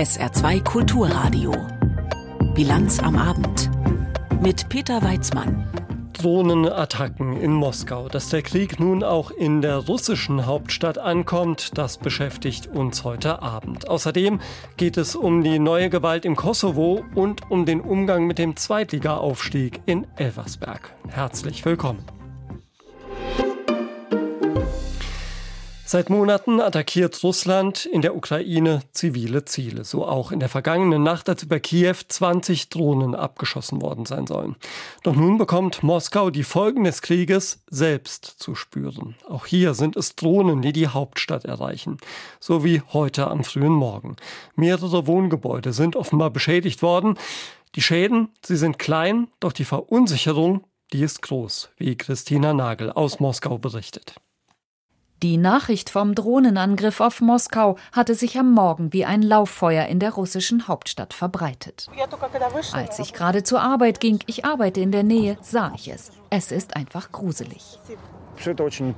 SR2 Kulturradio. Bilanz am Abend. Mit Peter Weizmann. Drohnenattacken in Moskau. Dass der Krieg nun auch in der russischen Hauptstadt ankommt, das beschäftigt uns heute Abend. Außerdem geht es um die neue Gewalt im Kosovo und um den Umgang mit dem Zweitligaaufstieg in Elversberg. Herzlich willkommen. Seit Monaten attackiert Russland in der Ukraine zivile Ziele. So auch in der vergangenen Nacht, als über Kiew 20 Drohnen abgeschossen worden sein sollen. Doch nun bekommt Moskau die Folgen des Krieges selbst zu spüren. Auch hier sind es Drohnen, die die Hauptstadt erreichen. So wie heute am frühen Morgen. Mehrere Wohngebäude sind offenbar beschädigt worden. Die Schäden, sie sind klein, doch die Verunsicherung, die ist groß, wie Christina Nagel aus Moskau berichtet. Die Nachricht vom Drohnenangriff auf Moskau hatte sich am Morgen wie ein Lauffeuer in der russischen Hauptstadt verbreitet. Als ich gerade zur Arbeit ging, ich arbeite in der Nähe, sah ich es. Es ist einfach gruselig.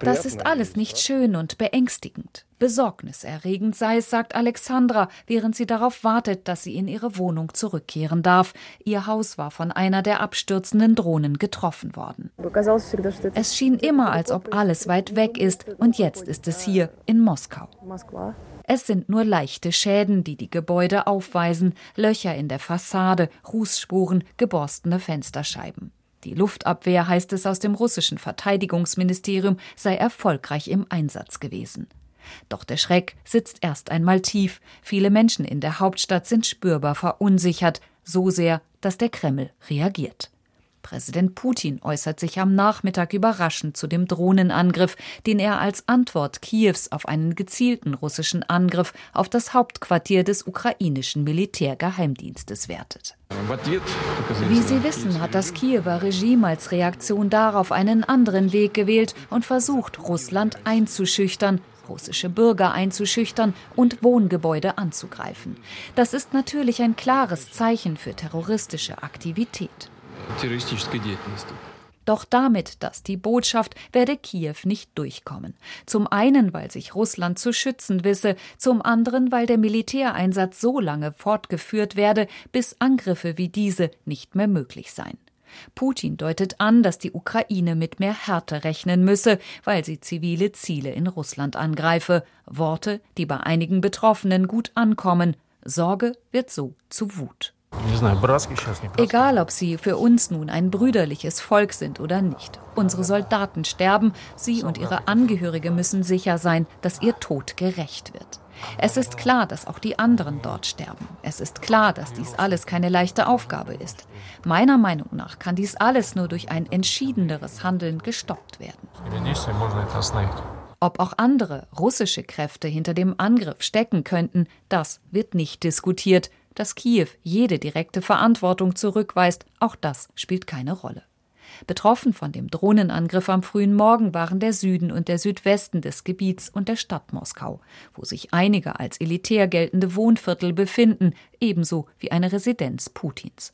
Das ist alles nicht schön und beängstigend. Besorgniserregend sei es, sagt Alexandra, während sie darauf wartet, dass sie in ihre Wohnung zurückkehren darf. Ihr Haus war von einer der abstürzenden Drohnen getroffen worden. Es schien immer, als ob alles weit weg ist, und jetzt ist es hier in Moskau. Es sind nur leichte Schäden, die die Gebäude aufweisen, Löcher in der Fassade, Rußspuren, geborstene Fensterscheiben. Die Luftabwehr, heißt es aus dem russischen Verteidigungsministerium, sei erfolgreich im Einsatz gewesen. Doch der Schreck sitzt erst einmal tief. Viele Menschen in der Hauptstadt sind spürbar verunsichert, so sehr, dass der Kreml reagiert. Präsident Putin äußert sich am Nachmittag überraschend zu dem Drohnenangriff, den er als Antwort Kiews auf einen gezielten russischen Angriff auf das Hauptquartier des ukrainischen Militärgeheimdienstes wertet. Wie Sie wissen, hat das Kiewer Regime als Reaktion darauf einen anderen Weg gewählt und versucht, Russland einzuschüchtern, russische Bürger einzuschüchtern und Wohngebäude anzugreifen. Das ist natürlich ein klares Zeichen für terroristische Aktivität. Doch damit, dass die Botschaft, werde Kiew nicht durchkommen. Zum einen, weil sich Russland zu schützen wisse, zum anderen, weil der Militäreinsatz so lange fortgeführt werde, bis Angriffe wie diese nicht mehr möglich seien. Putin deutet an, dass die Ukraine mit mehr Härte rechnen müsse, weil sie zivile Ziele in Russland angreife. Worte, die bei einigen Betroffenen gut ankommen. Sorge wird so zu Wut. Egal, ob sie für uns nun ein brüderliches Volk sind oder nicht. Unsere Soldaten sterben, sie und ihre Angehörige müssen sicher sein, dass ihr Tod gerecht wird. Es ist klar, dass auch die anderen dort sterben. Es ist klar, dass dies alles keine leichte Aufgabe ist. Meiner Meinung nach kann dies alles nur durch ein entschiedeneres Handeln gestoppt werden. Ob auch andere russische Kräfte hinter dem Angriff stecken könnten, das wird nicht diskutiert. Dass Kiew jede direkte Verantwortung zurückweist, auch das spielt keine Rolle. Betroffen von dem Drohnenangriff am frühen Morgen waren der Süden und der Südwesten des Gebiets und der Stadt Moskau, wo sich einige als elitär geltende Wohnviertel befinden, ebenso wie eine Residenz Putins.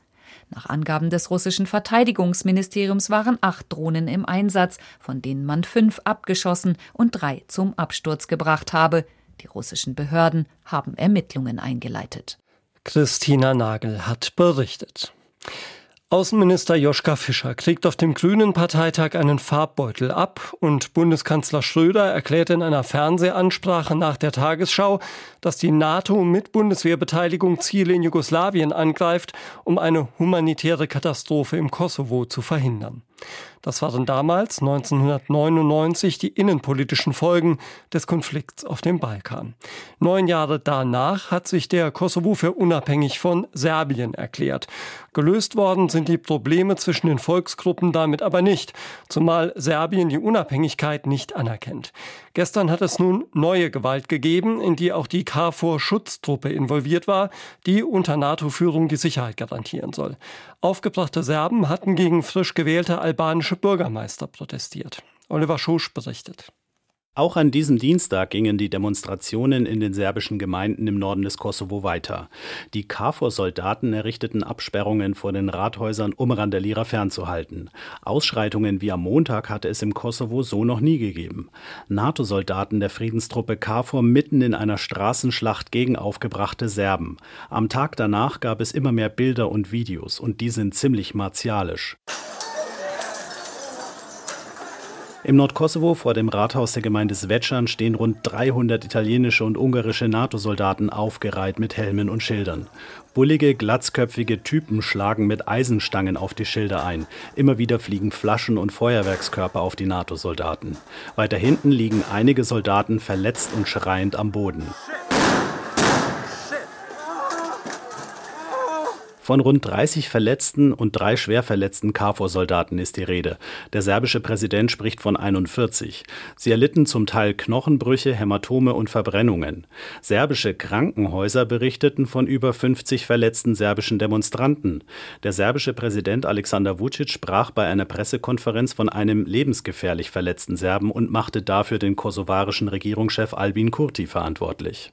Nach Angaben des russischen Verteidigungsministeriums waren acht Drohnen im Einsatz, von denen man fünf abgeschossen und drei zum Absturz gebracht habe. Die russischen Behörden haben Ermittlungen eingeleitet. Christina Nagel hat berichtet. Außenminister Joschka Fischer kriegt auf dem Grünen Parteitag einen Farbbeutel ab und Bundeskanzler Schröder erklärte in einer Fernsehansprache nach der Tagesschau, dass die NATO mit Bundeswehrbeteiligung Ziele in Jugoslawien angreift, um eine humanitäre Katastrophe im Kosovo zu verhindern. Das waren damals 1999 die innenpolitischen Folgen des Konflikts auf dem Balkan. Neun Jahre danach hat sich der Kosovo für unabhängig von Serbien erklärt. Gelöst worden sind die Probleme zwischen den Volksgruppen damit aber nicht, zumal Serbien die Unabhängigkeit nicht anerkennt. Gestern hat es nun neue Gewalt gegeben, in die auch die KFOR-Schutztruppe involviert war, die unter NATO-Führung die Sicherheit garantieren soll. Aufgebrachte Serben hatten gegen frisch gewählte albanische Bürgermeister protestiert. Oliver Schosch berichtet. Auch an diesem Dienstag gingen die Demonstrationen in den serbischen Gemeinden im Norden des Kosovo weiter. Die KFOR-Soldaten errichteten Absperrungen vor den Rathäusern, um Randalierer fernzuhalten. Ausschreitungen wie am Montag hatte es im Kosovo so noch nie gegeben. NATO-Soldaten der Friedenstruppe KFOR mitten in einer Straßenschlacht gegen aufgebrachte Serben. Am Tag danach gab es immer mehr Bilder und Videos und die sind ziemlich martialisch. Im Nordkosovo vor dem Rathaus der Gemeinde Svečan stehen rund 300 italienische und ungarische NATO-Soldaten aufgereiht mit Helmen und Schildern. Bullige, glatzköpfige Typen schlagen mit Eisenstangen auf die Schilder ein. Immer wieder fliegen Flaschen und Feuerwerkskörper auf die NATO-Soldaten. Weiter hinten liegen einige Soldaten verletzt und schreiend am Boden. Von rund 30 verletzten und drei schwer verletzten KFOR-Soldaten ist die Rede. Der serbische Präsident spricht von 41. Sie erlitten zum Teil Knochenbrüche, Hämatome und Verbrennungen. Serbische Krankenhäuser berichteten von über 50 verletzten serbischen Demonstranten. Der serbische Präsident Alexander Vucic sprach bei einer Pressekonferenz von einem lebensgefährlich verletzten Serben und machte dafür den kosovarischen Regierungschef Albin Kurti verantwortlich.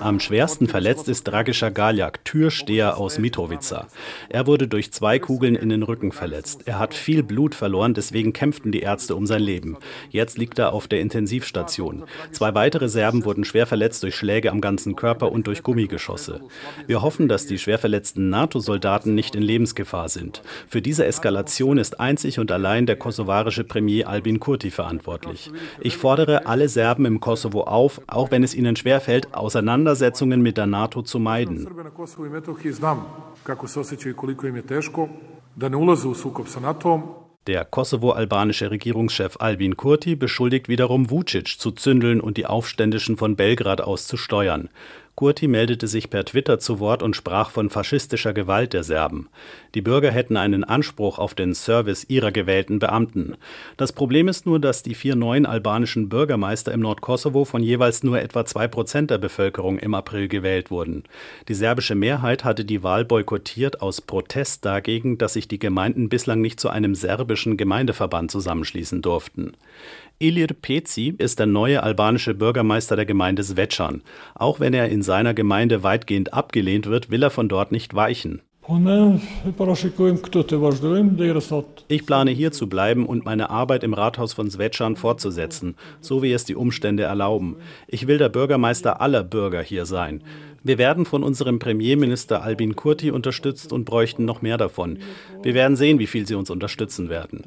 Am schwersten verletzt ist Dragiša Galjak Polak, Türsteher aus Mitrovica. Er wurde durch zwei Kugeln in den Rücken verletzt. Er hat viel Blut verloren, deswegen kämpften die Ärzte um sein Leben. Jetzt liegt er auf der Intensivstation. Zwei weitere Serben wurden schwer verletzt durch Schläge am ganzen Körper und durch Gummigeschosse. Wir hoffen, dass die schwer verletzten NATO-Soldaten nicht in Lebensgefahr sind. Für diese Eskalation ist einzig und allein der kosovarische Premier Albin Kurti verantwortlich. Ich fordere alle Serben im Kosovo auf, auch wenn es ihnen schwerfällt, Auseinandersetzungen mit der NATO zu meiden. Kosovu i Metohiji znam kako se osjećaju i koliko im je teško, da ne ulaze u sukob sa NATO-om. Der kosovo-albanische Regierungschef Albin Kurti beschuldigt wiederum Vucic zu zündeln und die Aufständischen von Belgrad aus zu steuern. Kurti meldete sich per Twitter zu Wort und sprach von faschistischer Gewalt der Serben. Die Bürger hätten einen Anspruch auf den Service ihrer gewählten Beamten. Das Problem ist nur, dass die vier neuen albanischen Bürgermeister im Nordkosovo von jeweils nur etwa zwei Prozent der Bevölkerung im April gewählt wurden. Die serbische Mehrheit hatte die Wahl boykottiert aus Protest dagegen, dass sich die Gemeinden bislang nicht zu einem serbischen Gemeindeverband zusammenschließen durften. Ilir Peci ist der neue albanische Bürgermeister der Gemeinde Svečan. Auch wenn er in seiner Gemeinde weitgehend abgelehnt wird, will er von dort nicht weichen. Ich plane hier zu bleiben und meine Arbeit im Rathaus von Svečan fortzusetzen, so wie es die Umstände erlauben. Ich will der Bürgermeister aller Bürger hier sein. Wir werden von unserem Premierminister Albin Kurti unterstützt und bräuchten noch mehr davon. Wir werden sehen, wie viel sie uns unterstützen werden.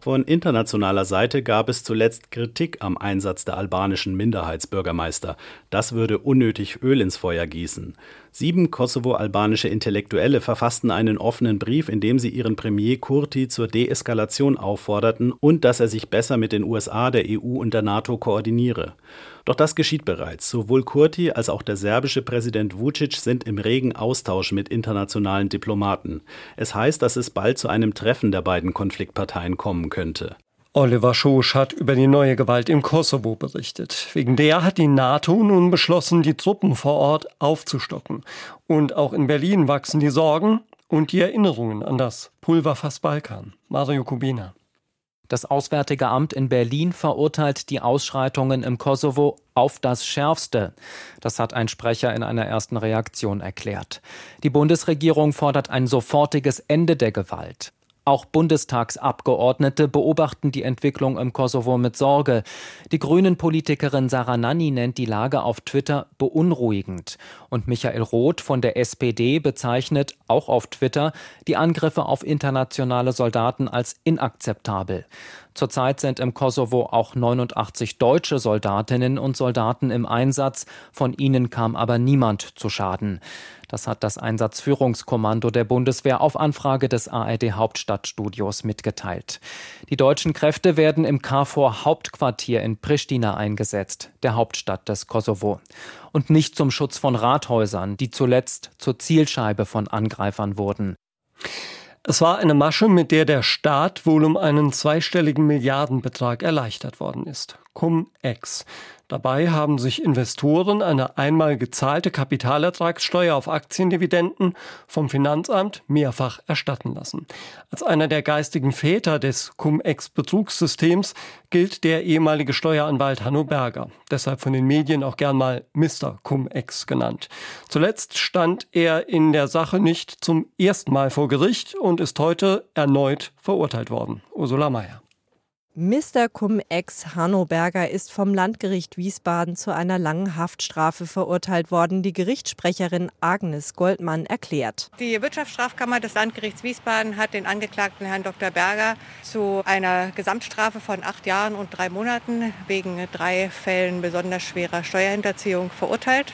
Von internationaler Seite gab es zuletzt Kritik am Einsatz der albanischen Minderheitsbürgermeister. Das würde unnötig Öl ins Feuer gießen. Sieben kosovo-albanische Intellektuelle verfassten einen offenen Brief, in dem sie ihren Premier Kurti zur Deeskalation aufforderten und dass er sich besser mit den USA, der EU und der NATO koordiniere. Doch das geschieht bereits. Sowohl Kurti als auch der serbische Präsident Vucic sind im regen Austausch mit internationalen Diplomaten. Es heißt, dass es bald zu einem Treffen der beiden Konfliktparteien kommen könnte. Oliver Schosch hat über die neue Gewalt im Kosovo berichtet. Wegen der hat die NATO nun beschlossen, die Truppen vor Ort aufzustocken. Und auch in Berlin wachsen die Sorgen und die Erinnerungen an das Pulverfass Balkan. Mario Kubina. Das Auswärtige Amt in Berlin verurteilt die Ausschreitungen im Kosovo auf das Schärfste. Das hat ein Sprecher in einer ersten Reaktion erklärt. Die Bundesregierung fordert ein sofortiges Ende der Gewalt. Auch Bundestagsabgeordnete beobachten die Entwicklung im Kosovo mit Sorge. Die Grünen-Politikerin Sarah Nanni nennt die Lage auf Twitter beunruhigend. Und Michael Roth von der SPD bezeichnet auch auf Twitter die Angriffe auf internationale Soldaten als inakzeptabel. Zurzeit sind im Kosovo auch 89 deutsche Soldatinnen und Soldaten im Einsatz. Von ihnen kam aber niemand zu Schaden. Das hat das Einsatzführungskommando der Bundeswehr auf Anfrage des ARD Hauptstadtstudios mitgeteilt. Die deutschen Kräfte werden im KFOR Hauptquartier in Pristina eingesetzt, der Hauptstadt des Kosovo. Und nicht zum Schutz von Rathäusern, die zuletzt zur Zielscheibe von Angreifern wurden. Es war eine Masche, mit der der Staat wohl um einen zweistelligen Milliardenbetrag erleichtert worden ist. Cum-Ex. Dabei haben sich Investoren eine einmal gezahlte Kapitalertragssteuer auf Aktiendividenden vom Finanzamt mehrfach erstatten lassen. Als einer der geistigen Väter des Cum-Ex-Betrugssystems gilt der ehemalige Steueranwalt Hanno Berger, deshalb von den Medien auch gern mal Mr. Cum-Ex genannt. Zuletzt stand er in der Sache nicht zum ersten Mal vor Gericht und ist heute erneut verurteilt worden. Ursula Mayer. Mr. Cum-Ex Hanno Berger ist vom Landgericht Wiesbaden zu einer langen Haftstrafe verurteilt worden. Die Gerichtssprecherin Agnes Goldmann erklärt. Die Wirtschaftsstrafkammer des Landgerichts Wiesbaden hat den Angeklagten Herrn Dr. Berger zu einer Gesamtstrafe von acht Jahren und drei Monaten wegen drei Fällen besonders schwerer Steuerhinterziehung verurteilt.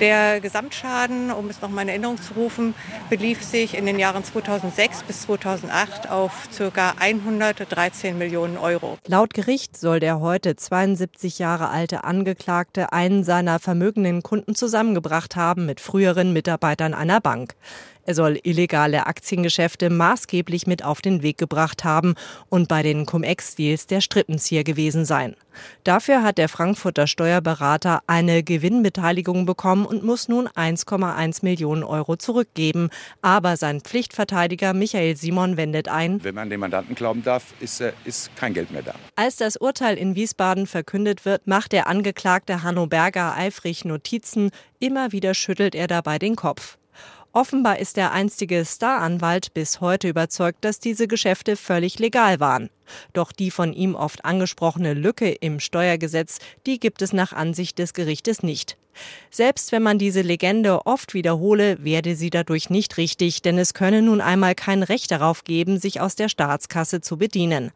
Der Gesamtschaden, um es noch mal in Erinnerung zu rufen, belief sich in den Jahren 2006 bis 2008 auf ca. 113 Millionen Euro. Laut Gericht soll der heute 72 Jahre alte Angeklagte einen seiner vermögenden Kunden zusammengebracht haben mit früheren Mitarbeitern einer Bank. Er soll illegale Aktiengeschäfte maßgeblich mit auf den Weg gebracht haben und bei den Cum-Ex-Deals der Strippenzieher gewesen sein. Dafür hat der Frankfurter Steuerberater eine Gewinnbeteiligung bekommen und muss nun 1,1 Millionen Euro zurückgeben. Aber sein Pflichtverteidiger Michael Simon wendet ein. Wenn man dem Mandanten glauben darf, ist, ist kein Geld mehr da. Als das Urteil in Wiesbaden verkündet wird, macht der Angeklagte Hanno Berger eifrig Notizen. Immer wieder schüttelt er dabei den Kopf. Offenbar ist der einstige Staranwalt bis heute überzeugt, dass diese Geschäfte völlig legal waren. Doch die von ihm oft angesprochene Lücke im Steuergesetz, die gibt es nach Ansicht des Gerichtes nicht. Selbst wenn man diese Legende oft wiederhole, werde sie dadurch nicht richtig, denn es könne nun einmal kein Recht darauf geben, sich aus der Staatskasse zu bedienen.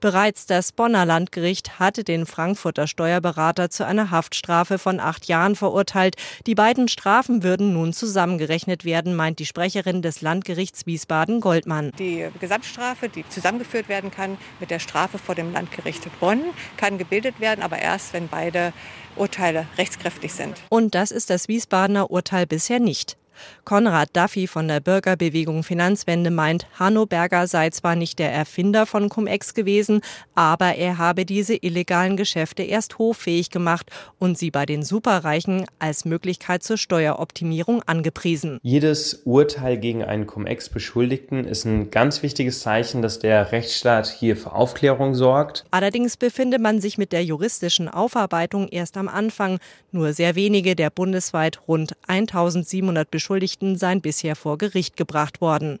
Bereits das Bonner Landgericht hatte den Frankfurter Steuerberater zu einer Haftstrafe von acht Jahren verurteilt. Die beiden Strafen würden nun zusammengerechnet werden, meint die Sprecherin des Landgerichts Wiesbaden Goldmann. Die Gesamtstrafe, die zusammengeführt werden kann mit der Strafe vor dem Landgericht Bonn, kann gebildet werden, aber erst, wenn beide Urteile rechtskräftig sind. Und das ist das Wiesbadener Urteil bisher nicht. Konrad Duffy von der Bürgerbewegung Finanzwende meint, Hanno Berger sei zwar nicht der Erfinder von Cum-Ex gewesen, aber er habe diese illegalen Geschäfte erst hoffähig gemacht und sie bei den Superreichen als Möglichkeit zur Steueroptimierung angepriesen. Jedes Urteil gegen einen Cum-Ex-Beschuldigten ist ein ganz wichtiges Zeichen, dass der Rechtsstaat hier für Aufklärung sorgt. Allerdings befinde man sich mit der juristischen Aufarbeitung erst am Anfang. Nur sehr wenige der bundesweit rund 1700 Beschuldigten Beschuldigten seien bisher vor Gericht gebracht worden.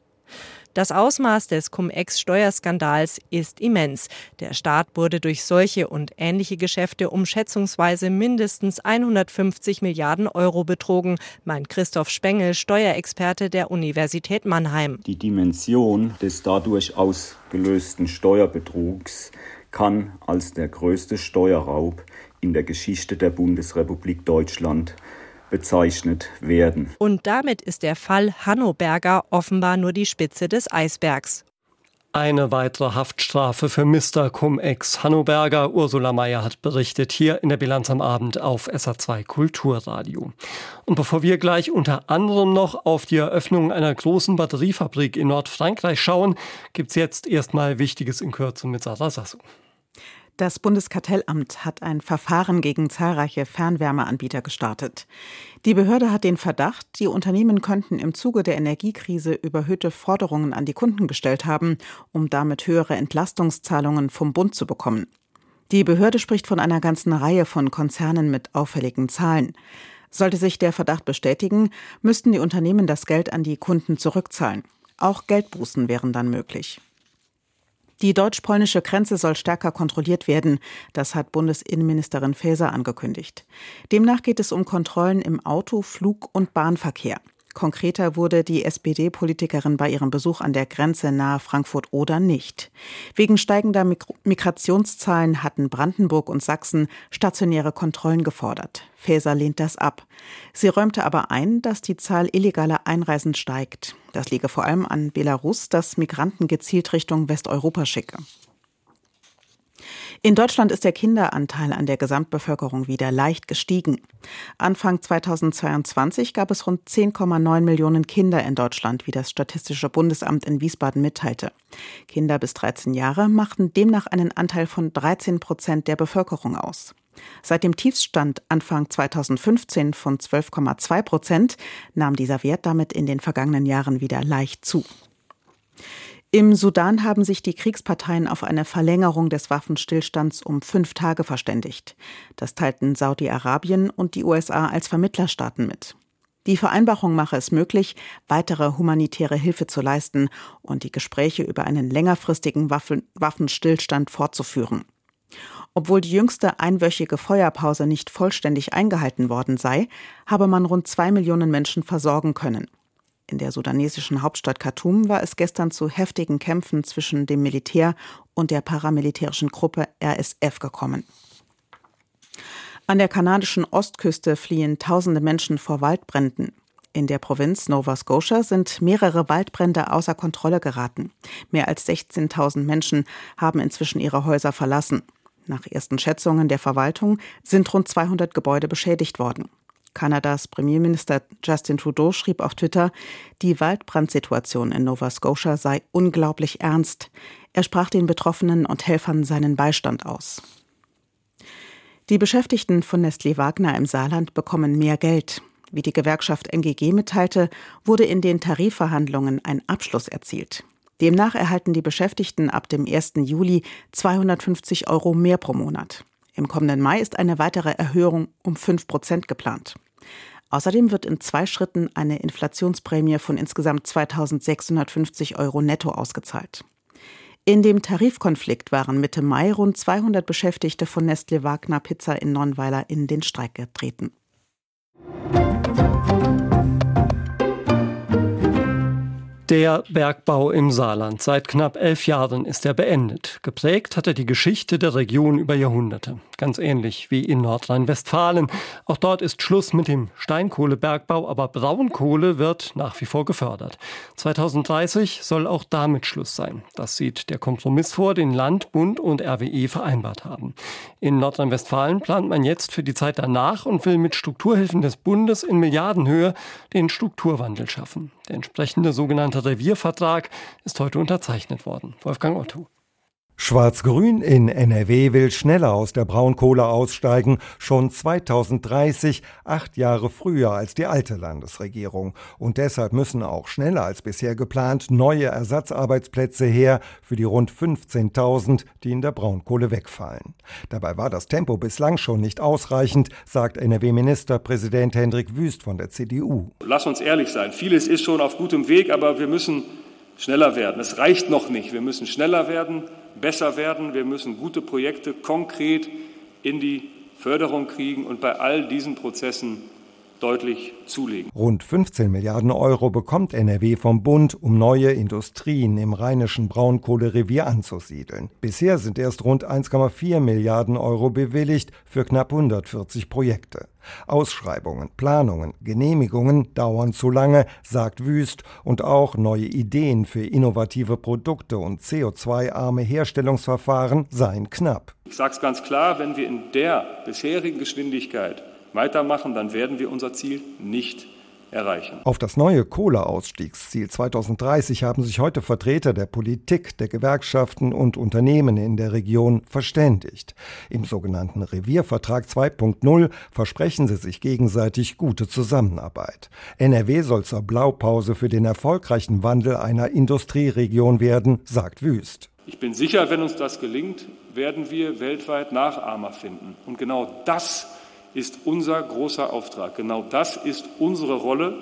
Das Ausmaß des Cum-Ex-Steuerskandals ist immens. Der Staat wurde durch solche und ähnliche Geschäfte um schätzungsweise mindestens 150 Milliarden Euro betrogen, meint Christoph Spengel, Steuerexperte der Universität Mannheim. Die Dimension des dadurch ausgelösten Steuerbetrugs kann als der größte Steuerraub in der Geschichte der Bundesrepublik Deutschland bezeichnet werden. Und damit ist der Fall Hanno Berger offenbar nur die Spitze des Eisbergs. Eine weitere Haftstrafe für Mr. Cum-Ex. Hanno Berger, Ursula Mayer hat berichtet hier in der Bilanz am Abend auf SA2 Kulturradio. Und bevor wir gleich unter anderem noch auf die Eröffnung einer großen Batteriefabrik in Nordfrankreich schauen, gibt's jetzt erstmal Wichtiges in Kürze mit Sarah Sassou. Das Bundeskartellamt hat ein Verfahren gegen zahlreiche Fernwärmeanbieter gestartet. Die Behörde hat den Verdacht, die Unternehmen könnten im Zuge der Energiekrise überhöhte Forderungen an die Kunden gestellt haben, um damit höhere Entlastungszahlungen vom Bund zu bekommen. Die Behörde spricht von einer ganzen Reihe von Konzernen mit auffälligen Zahlen. Sollte sich der Verdacht bestätigen, müssten die Unternehmen das Geld an die Kunden zurückzahlen. Auch Geldbußen wären dann möglich. Die deutsch-polnische Grenze soll stärker kontrolliert werden. Das hat Bundesinnenministerin Faeser angekündigt. Demnach geht es um Kontrollen im Auto-, Flug- und Bahnverkehr. Konkreter wurde die SPD-Politikerin bei ihrem Besuch an der Grenze nahe Frankfurt-Oder nicht. Wegen steigender Migrationszahlen hatten Brandenburg und Sachsen stationäre Kontrollen gefordert. Faeser lehnt das ab. Sie räumte aber ein, dass die Zahl illegaler Einreisen steigt. Das liege vor allem an Belarus, das Migranten gezielt Richtung Westeuropa schicke. In Deutschland ist der Kinderanteil an der Gesamtbevölkerung wieder leicht gestiegen. Anfang 2022 gab es rund 10,9 Millionen Kinder in Deutschland, wie das Statistische Bundesamt in Wiesbaden mitteilte. Kinder bis 13 Jahre machten demnach einen Anteil von 13 Prozent der Bevölkerung aus. Seit dem Tiefstand Anfang 2015 von 12,2 Prozent nahm dieser Wert damit in den vergangenen Jahren wieder leicht zu. Im Sudan haben sich die Kriegsparteien auf eine Verlängerung des Waffenstillstands um fünf Tage verständigt. Das teilten Saudi-Arabien und die USA als Vermittlerstaaten mit. Die Vereinbarung mache es möglich, weitere humanitäre Hilfe zu leisten und die Gespräche über einen längerfristigen Waffenstillstand fortzuführen. Obwohl die jüngste einwöchige Feuerpause nicht vollständig eingehalten worden sei, habe man rund zwei Millionen Menschen versorgen können. In der sudanesischen Hauptstadt Khartoum war es gestern zu heftigen Kämpfen zwischen dem Militär und der paramilitärischen Gruppe RSF gekommen. An der kanadischen Ostküste fliehen tausende Menschen vor Waldbränden. In der Provinz Nova Scotia sind mehrere Waldbrände außer Kontrolle geraten. Mehr als 16.000 Menschen haben inzwischen ihre Häuser verlassen. Nach ersten Schätzungen der Verwaltung sind rund 200 Gebäude beschädigt worden. Kanadas Premierminister Justin Trudeau schrieb auf Twitter, die Waldbrandsituation in Nova Scotia sei unglaublich ernst. Er sprach den Betroffenen und Helfern seinen Beistand aus. Die Beschäftigten von Nestlé Wagner im Saarland bekommen mehr Geld. Wie die Gewerkschaft NGG mitteilte, wurde in den Tarifverhandlungen ein Abschluss erzielt. Demnach erhalten die Beschäftigten ab dem 1. Juli 250 Euro mehr pro Monat. Im kommenden Mai ist eine weitere Erhöhung um 5 Prozent geplant. Außerdem wird in zwei Schritten eine Inflationsprämie von insgesamt 2650 Euro netto ausgezahlt. In dem Tarifkonflikt waren Mitte Mai rund 200 Beschäftigte von Nestle Wagner Pizza in Nonnweiler in den Streik getreten. Der Bergbau im Saarland. Seit knapp elf Jahren ist er beendet. Geprägt hat er die Geschichte der Region über Jahrhunderte. Ganz ähnlich wie in Nordrhein-Westfalen. Auch dort ist Schluss mit dem Steinkohlebergbau, aber Braunkohle wird nach wie vor gefördert. 2030 soll auch damit Schluss sein. Das sieht der Kompromiss vor, den Land, Bund und RWE vereinbart haben. In Nordrhein-Westfalen plant man jetzt für die Zeit danach und will mit Strukturhilfen des Bundes in Milliardenhöhe den Strukturwandel schaffen. Der entsprechende sogenannte Reviervertrag ist heute unterzeichnet worden. Wolfgang Otto. Schwarz-Grün in NRW will schneller aus der Braunkohle aussteigen, schon 2030, acht Jahre früher als die alte Landesregierung. Und deshalb müssen auch schneller als bisher geplant neue Ersatzarbeitsplätze her für die rund 15.000, die in der Braunkohle wegfallen. Dabei war das Tempo bislang schon nicht ausreichend, sagt NRW-Ministerpräsident Hendrik Wüst von der CDU. Lass uns ehrlich sein, vieles ist schon auf gutem Weg, aber wir müssen schneller werden. Es reicht noch nicht. Wir müssen schneller werden, besser werden. Wir müssen gute Projekte konkret in die Förderung kriegen und bei all diesen Prozessen deutlich zulegen. Rund 15 Milliarden Euro bekommt NRW vom Bund, um neue Industrien im rheinischen Braunkohlerevier anzusiedeln. Bisher sind erst rund 1,4 Milliarden Euro bewilligt für knapp 140 Projekte. Ausschreibungen, Planungen, Genehmigungen dauern zu lange, sagt Wüst, und auch neue Ideen für innovative Produkte und CO2-arme Herstellungsverfahren seien knapp. Ich sage es ganz klar, wenn wir in der bisherigen Geschwindigkeit weitermachen, dann werden wir unser Ziel nicht erreichen. Auf das neue Kohleausstiegsziel 2030 haben sich heute Vertreter der Politik, der Gewerkschaften und Unternehmen in der Region verständigt. Im sogenannten Reviervertrag 2.0 versprechen sie sich gegenseitig gute Zusammenarbeit. NRW soll zur Blaupause für den erfolgreichen Wandel einer Industrieregion werden, sagt Wüst. Ich bin sicher, wenn uns das gelingt, werden wir weltweit Nachahmer finden. Und genau das ist unser großer Auftrag. Genau das ist unsere Rolle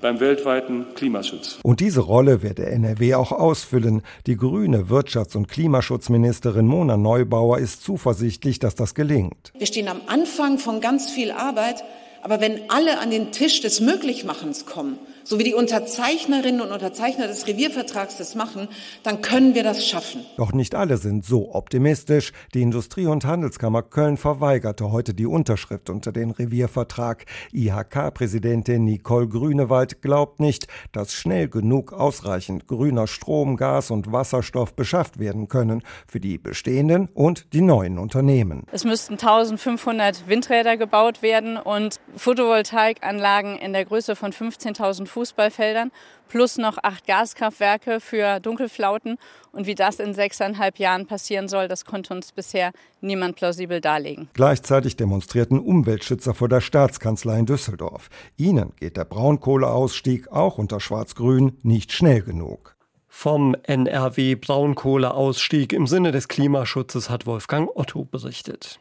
beim weltweiten Klimaschutz. Und diese Rolle wird der NRW auch ausfüllen. Die grüne Wirtschafts- und Klimaschutzministerin Mona Neubauer ist zuversichtlich, dass das gelingt. Wir stehen am Anfang von ganz viel Arbeit, aber wenn alle an den Tisch des Möglichmachens kommen, so wie die Unterzeichnerinnen und Unterzeichner des Reviervertrags das machen, dann können wir das schaffen. Doch nicht alle sind so optimistisch. Die Industrie- und Handelskammer Köln verweigerte heute die Unterschrift unter den Reviervertrag. IHK-Präsidentin Nicole Grünewald glaubt nicht, dass schnell genug ausreichend grüner Strom, Gas und Wasserstoff beschafft werden können für die bestehenden und die neuen Unternehmen. Es müssten 1500 Windräder gebaut werden und Photovoltaikanlagen in der Größe von 15.000 Fußballfeldern plus noch acht Gaskraftwerke für Dunkelflauten. Und wie das in sechseinhalb Jahren passieren soll, das konnte uns bisher niemand plausibel darlegen. Gleichzeitig demonstrierten Umweltschützer vor der Staatskanzlei in Düsseldorf. Ihnen geht der Braunkohleausstieg auch unter Schwarz-Grün nicht schnell genug. Vom NRW Braunkohleausstieg im Sinne des Klimaschutzes hat Wolfgang Otto berichtet.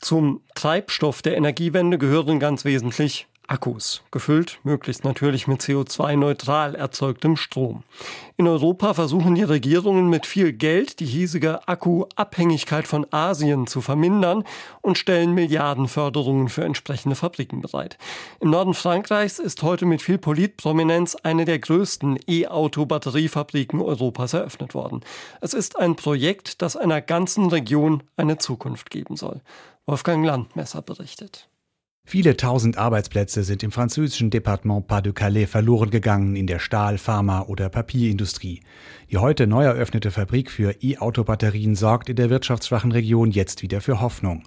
Zum Treibstoff der Energiewende gehören ganz wesentlich Akkus, gefüllt möglichst natürlich mit CO2-neutral erzeugtem Strom. In Europa versuchen die Regierungen mit viel Geld die hiesige Akkuabhängigkeit von Asien zu vermindern und stellen Milliardenförderungen für entsprechende Fabriken bereit. Im Norden Frankreichs ist heute mit viel Politprominenz eine der größten E-Auto-Batteriefabriken Europas eröffnet worden. Es ist ein Projekt, das einer ganzen Region eine Zukunft geben soll. Wolfgang Landmesser berichtet. Viele tausend Arbeitsplätze sind im französischen Departement Pas-de-Calais verloren gegangen in der Stahl-, Pharma- oder Papierindustrie. Die heute neu eröffnete Fabrik für E-Auto-Batterien sorgt in der wirtschaftsschwachen Region jetzt wieder für Hoffnung.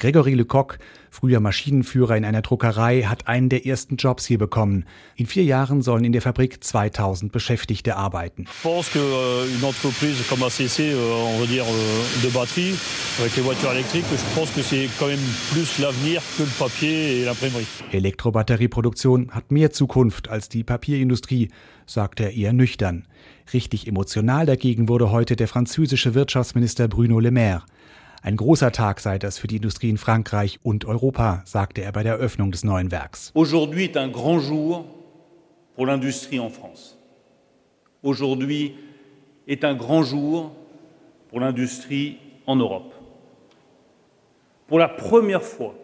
Gregory Lecoq, früher Maschinenführer in einer Druckerei, hat einen der ersten Jobs hier bekommen. In vier Jahren sollen in der Fabrik 2000 Beschäftigte arbeiten. Ich pense que une entreprise comme ACC, euh, on va dire euh, de batterie, avec les voitures électriques, je pense que c'est quand même plus l'avenir que le papier et l'imprimerie. Elektrobatterieproduktion hat mehr Zukunft als die Papierindustrie, sagt er eher nüchtern. Richtig emotional dagegen wurde heute der französische Wirtschaftsminister Bruno Le Maire. Ein großer Tag sei das für die Industrie in Frankreich und Europa, sagte er bei der Eröffnung des neuen Werks. Aujourd'hui est un grand jour pour l'industrie en France. Aujourd'hui est un grand jour pour l'industrie en Europe. Pour la première fois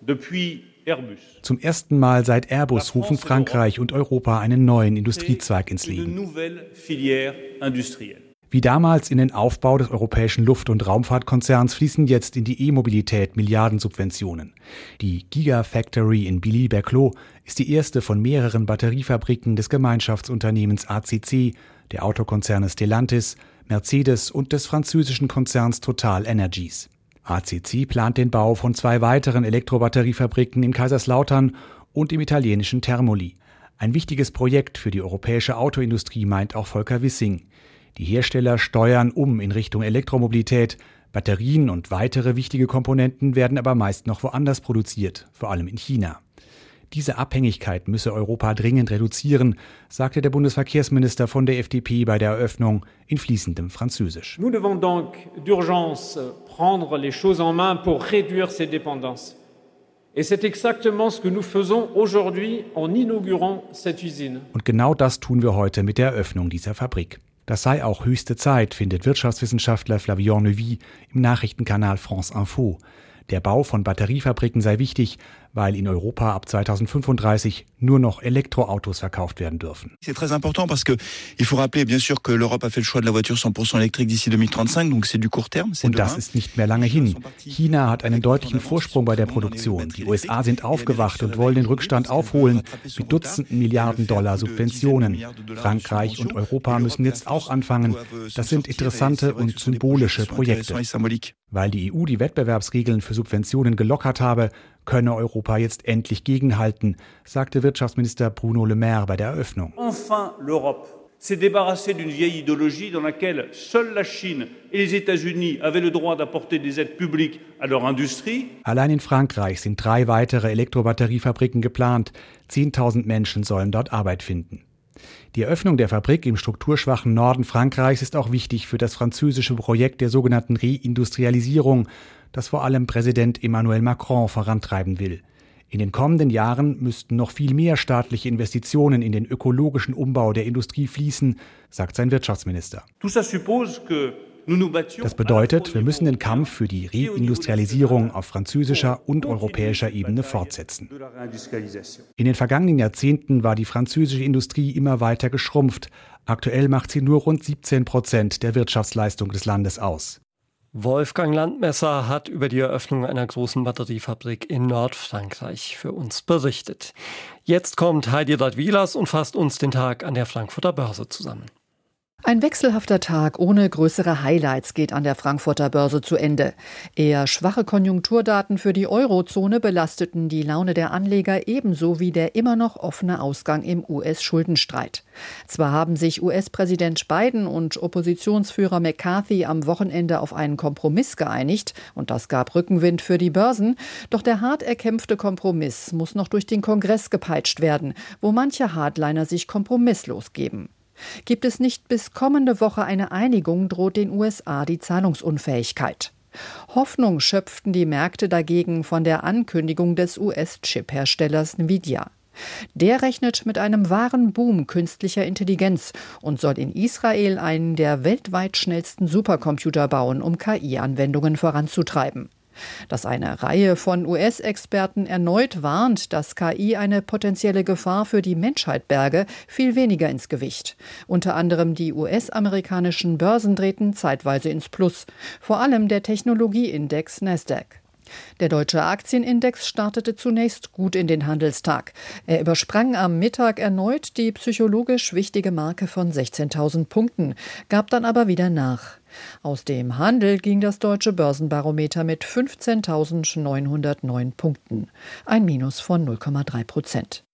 depuis Airbus. Zum ersten Mal seit Airbus rufen Frankreich und Europa einen neuen Industriezweig ins Leben. Wie damals in den Aufbau des europäischen Luft- und Raumfahrtkonzerns fließen jetzt in die E-Mobilität Milliardensubventionen. Die Gigafactory in Billy-Berclos ist die erste von mehreren Batteriefabriken des Gemeinschaftsunternehmens ACC, der Autokonzerne Stellantis, Mercedes und des französischen Konzerns Total Energies. ACC plant den Bau von zwei weiteren Elektrobatteriefabriken in Kaiserslautern und im italienischen Termoli. Ein wichtiges Projekt für die europäische Autoindustrie meint auch Volker Wissing. Die Hersteller steuern um in Richtung Elektromobilität. Batterien und weitere wichtige Komponenten werden aber meist noch woanders produziert, vor allem in China. Diese Abhängigkeit müsse Europa dringend reduzieren, sagte der Bundesverkehrsminister von der FDP bei der Eröffnung in fließendem Französisch. Nous devons donc d'urgence prendre les choses en main pour réduire ces dépendances. Et c'est exactement ce que nous faisons aujourd'hui en inaugurant cette usine. Und genau das tun wir heute mit der Eröffnung dieser Fabrik. Das sei auch höchste Zeit, findet Wirtschaftswissenschaftler Flavion Neuvy im Nachrichtenkanal France Info. Der Bau von Batteriefabriken sei wichtig, weil in Europa ab 2035 nur noch Elektroautos verkauft werden dürfen. C'est très important parce que il faut rappeler bien sûr que l'Europe a fait le choix de la voiture 100% électrique d'ici 2035, donc c'est du court terme, Und das ist nicht mehr lange hin. China hat einen deutlichen Vorsprung bei der Produktion. Die USA sind aufgewacht und wollen den Rückstand aufholen mit Dutzenden Milliarden Dollar Subventionen. Frankreich und Europa müssen jetzt auch anfangen. Das sind interessante und symbolische Projekte. Weil die EU die Wettbewerbsregeln für Subventionen gelockert habe, könne Europa jetzt endlich gegenhalten, sagte Wirtschaftsminister Bruno Le Maire bei der Eröffnung. Enfin, l'Europe s'est débarrassée d'une vieille idéologie dans laquelle seule la Chine et les États-Unis avaient le droit d'apporter des aides publiques à leur industrie. Allein in Frankreich sind drei weitere Elektrobatteriefabriken geplant. 10.000 Menschen sollen dort Arbeit finden. Die Eröffnung der Fabrik im strukturschwachen Norden Frankreichs ist auch wichtig für das französische Projekt der sogenannten Reindustrialisierung, das vor allem Präsident Emmanuel Macron vorantreiben will. In den kommenden Jahren müssten noch viel mehr staatliche Investitionen in den ökologischen Umbau der Industrie fließen, sagt sein Wirtschaftsminister. Das bedeutet, wir müssen den Kampf für die Reindustrialisierung auf französischer und europäischer Ebene fortsetzen. In den vergangenen Jahrzehnten war die französische Industrie immer weiter geschrumpft. Aktuell macht sie nur rund 17 Prozent der Wirtschaftsleistung des Landes aus. Wolfgang Landmesser hat über die Eröffnung einer großen Batteriefabrik in Nordfrankreich für uns berichtet. Jetzt kommt Heidi Radwilas und fasst uns den Tag an der Frankfurter Börse zusammen. Ein wechselhafter Tag ohne größere Highlights geht an der Frankfurter Börse zu Ende. Eher schwache Konjunkturdaten für die Eurozone belasteten die Laune der Anleger ebenso wie der immer noch offene Ausgang im US-Schuldenstreit. Zwar haben sich US-Präsident Biden und Oppositionsführer McCarthy am Wochenende auf einen Kompromiss geeinigt und das gab Rückenwind für die Börsen, doch der hart erkämpfte Kompromiss muss noch durch den Kongress gepeitscht werden, wo manche Hardliner sich kompromisslos geben. Gibt es nicht bis kommende Woche eine Einigung, droht den USA die Zahlungsunfähigkeit. Hoffnung schöpften die Märkte dagegen von der Ankündigung des US-Chip-Herstellers Nvidia. Der rechnet mit einem wahren Boom künstlicher Intelligenz und soll in Israel einen der weltweit schnellsten Supercomputer bauen, um KI-Anwendungen voranzutreiben. Dass eine Reihe von US-Experten erneut warnt, dass KI eine potenzielle Gefahr für die Menschheit berge, fiel weniger ins Gewicht. Unter anderem die US-amerikanischen Börsen drehten zeitweise ins Plus, vor allem der Technologieindex Nasdaq. Der deutsche Aktienindex startete zunächst gut in den Handelstag. Er übersprang am Mittag erneut die psychologisch wichtige Marke von 16.000 Punkten, gab dann aber wieder nach. Aus dem Handel ging das deutsche Börsenbarometer mit 15.909 Punkten, ein Minus von 0,3 Prozent.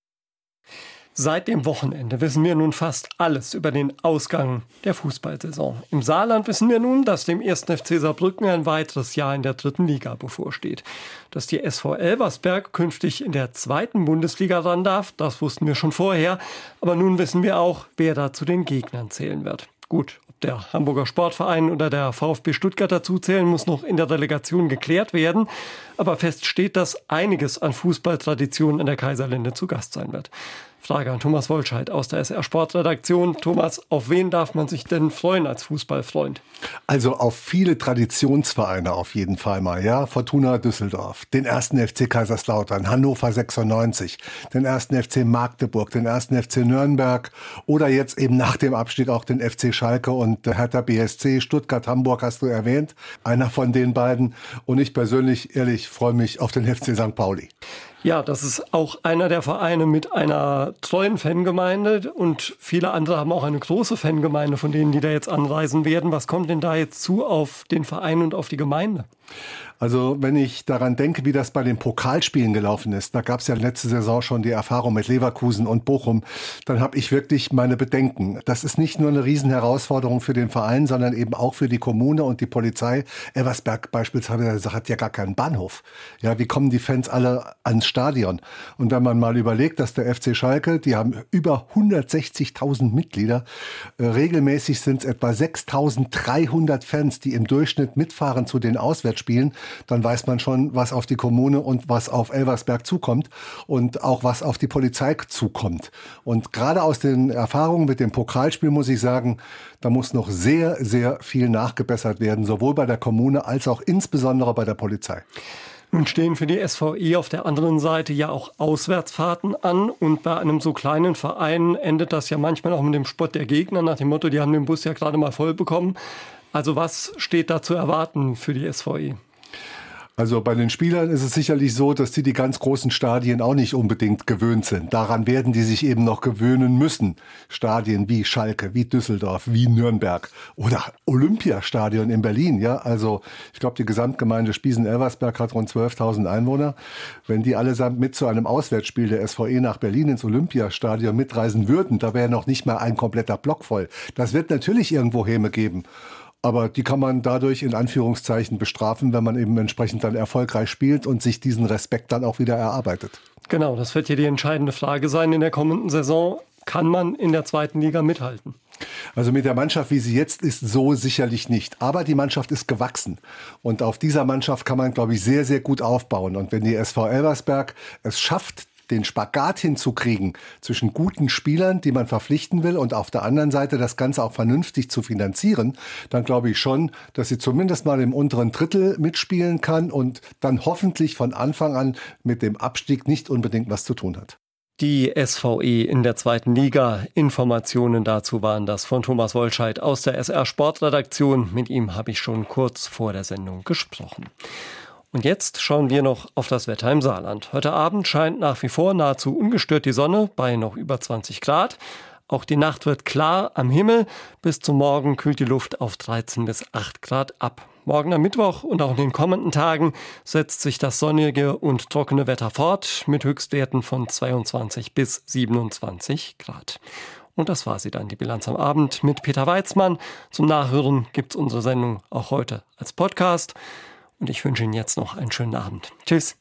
Seit dem Wochenende wissen wir nun fast alles über den Ausgang der Fußballsaison. Im Saarland wissen wir nun, dass dem 1. FC Saarbrücken ein weiteres Jahr in der dritten Liga bevorsteht. Dass die SV Elversberg künftig in der zweiten Bundesliga ran darf, das wussten wir schon vorher. Aber nun wissen wir auch, wer da zu den Gegnern zählen wird. Gut, ob der Hamburger Sportverein oder der VfB Stuttgart dazuzählen, muss noch in der Delegation geklärt werden. Aber fest steht, dass einiges an Fußballtraditionen in der Kaiserlinde zu Gast sein wird. Frage an Thomas Wolscheid aus der SR Sportredaktion. Thomas, auf wen darf man sich denn freuen als Fußballfreund? Also auf viele Traditionsvereine auf jeden Fall mal, ja. Fortuna Düsseldorf, den ersten FC Kaiserslautern, Hannover 96, den ersten FC Magdeburg, den ersten FC Nürnberg oder jetzt eben nach dem Abstieg auch den FC Schalke und Hertha BSC, Stuttgart, Hamburg hast du erwähnt. Einer von den beiden. Und ich persönlich, ehrlich, freue mich auf den FC St. Pauli. Ja, das ist auch einer der Vereine mit einer treuen Fangemeinde und viele andere haben auch eine große Fangemeinde von denen, die da jetzt anreisen werden. Was kommt denn da jetzt zu auf den Verein und auf die Gemeinde? Also wenn ich daran denke, wie das bei den Pokalspielen gelaufen ist, da gab es ja letzte Saison schon die Erfahrung mit Leverkusen und Bochum, dann habe ich wirklich meine Bedenken. Das ist nicht nur eine Riesenherausforderung für den Verein, sondern eben auch für die Kommune und die Polizei. Eversberg beispielsweise hat ja gar keinen Bahnhof. Ja, wie kommen die Fans alle ans Stadion? Und wenn man mal überlegt, dass der FC Schalke, die haben über 160.000 Mitglieder, äh, regelmäßig sind es etwa 6.300 Fans, die im Durchschnitt mitfahren zu den Auswärtsspielen dann weiß man schon, was auf die Kommune und was auf Elversberg zukommt und auch was auf die Polizei zukommt. Und gerade aus den Erfahrungen mit dem Pokalspiel muss ich sagen, da muss noch sehr, sehr viel nachgebessert werden, sowohl bei der Kommune als auch insbesondere bei der Polizei. Nun stehen für die SVE auf der anderen Seite ja auch Auswärtsfahrten an und bei einem so kleinen Verein endet das ja manchmal auch mit dem Spott der Gegner nach dem Motto, die haben den Bus ja gerade mal voll bekommen. Also was steht da zu erwarten für die SVE? Also bei den Spielern ist es sicherlich so, dass die die ganz großen Stadien auch nicht unbedingt gewöhnt sind. Daran werden die sich eben noch gewöhnen müssen. Stadien wie Schalke, wie Düsseldorf, wie Nürnberg oder Olympiastadion in Berlin. Ja, also ich glaube, die Gesamtgemeinde Spiesen-Elversberg hat rund 12.000 Einwohner. Wenn die allesamt mit zu einem Auswärtsspiel der SVE nach Berlin ins Olympiastadion mitreisen würden, da wäre noch nicht mal ein kompletter Block voll. Das wird natürlich irgendwo Häme geben. Aber die kann man dadurch in Anführungszeichen bestrafen, wenn man eben entsprechend dann erfolgreich spielt und sich diesen Respekt dann auch wieder erarbeitet. Genau, das wird hier die entscheidende Frage sein in der kommenden Saison. Kann man in der zweiten Liga mithalten? Also mit der Mannschaft, wie sie jetzt ist, so sicherlich nicht. Aber die Mannschaft ist gewachsen. Und auf dieser Mannschaft kann man, glaube ich, sehr, sehr gut aufbauen. Und wenn die SV Elversberg es schafft, den Spagat hinzukriegen zwischen guten Spielern, die man verpflichten will, und auf der anderen Seite das Ganze auch vernünftig zu finanzieren, dann glaube ich schon, dass sie zumindest mal im unteren Drittel mitspielen kann und dann hoffentlich von Anfang an mit dem Abstieg nicht unbedingt was zu tun hat. Die SVE in der zweiten Liga. Informationen dazu waren das von Thomas Wolscheid aus der SR Sportredaktion. Mit ihm habe ich schon kurz vor der Sendung gesprochen. Und jetzt schauen wir noch auf das Wetter im Saarland. Heute Abend scheint nach wie vor nahezu ungestört die Sonne bei noch über 20 Grad. Auch die Nacht wird klar am Himmel. Bis zum Morgen kühlt die Luft auf 13 bis 8 Grad ab. Morgen am Mittwoch und auch in den kommenden Tagen setzt sich das sonnige und trockene Wetter fort mit Höchstwerten von 22 bis 27 Grad. Und das war sie dann, die Bilanz am Abend mit Peter Weizmann. Zum Nachhören gibt es unsere Sendung auch heute als Podcast. Und ich wünsche Ihnen jetzt noch einen schönen Abend. Tschüss.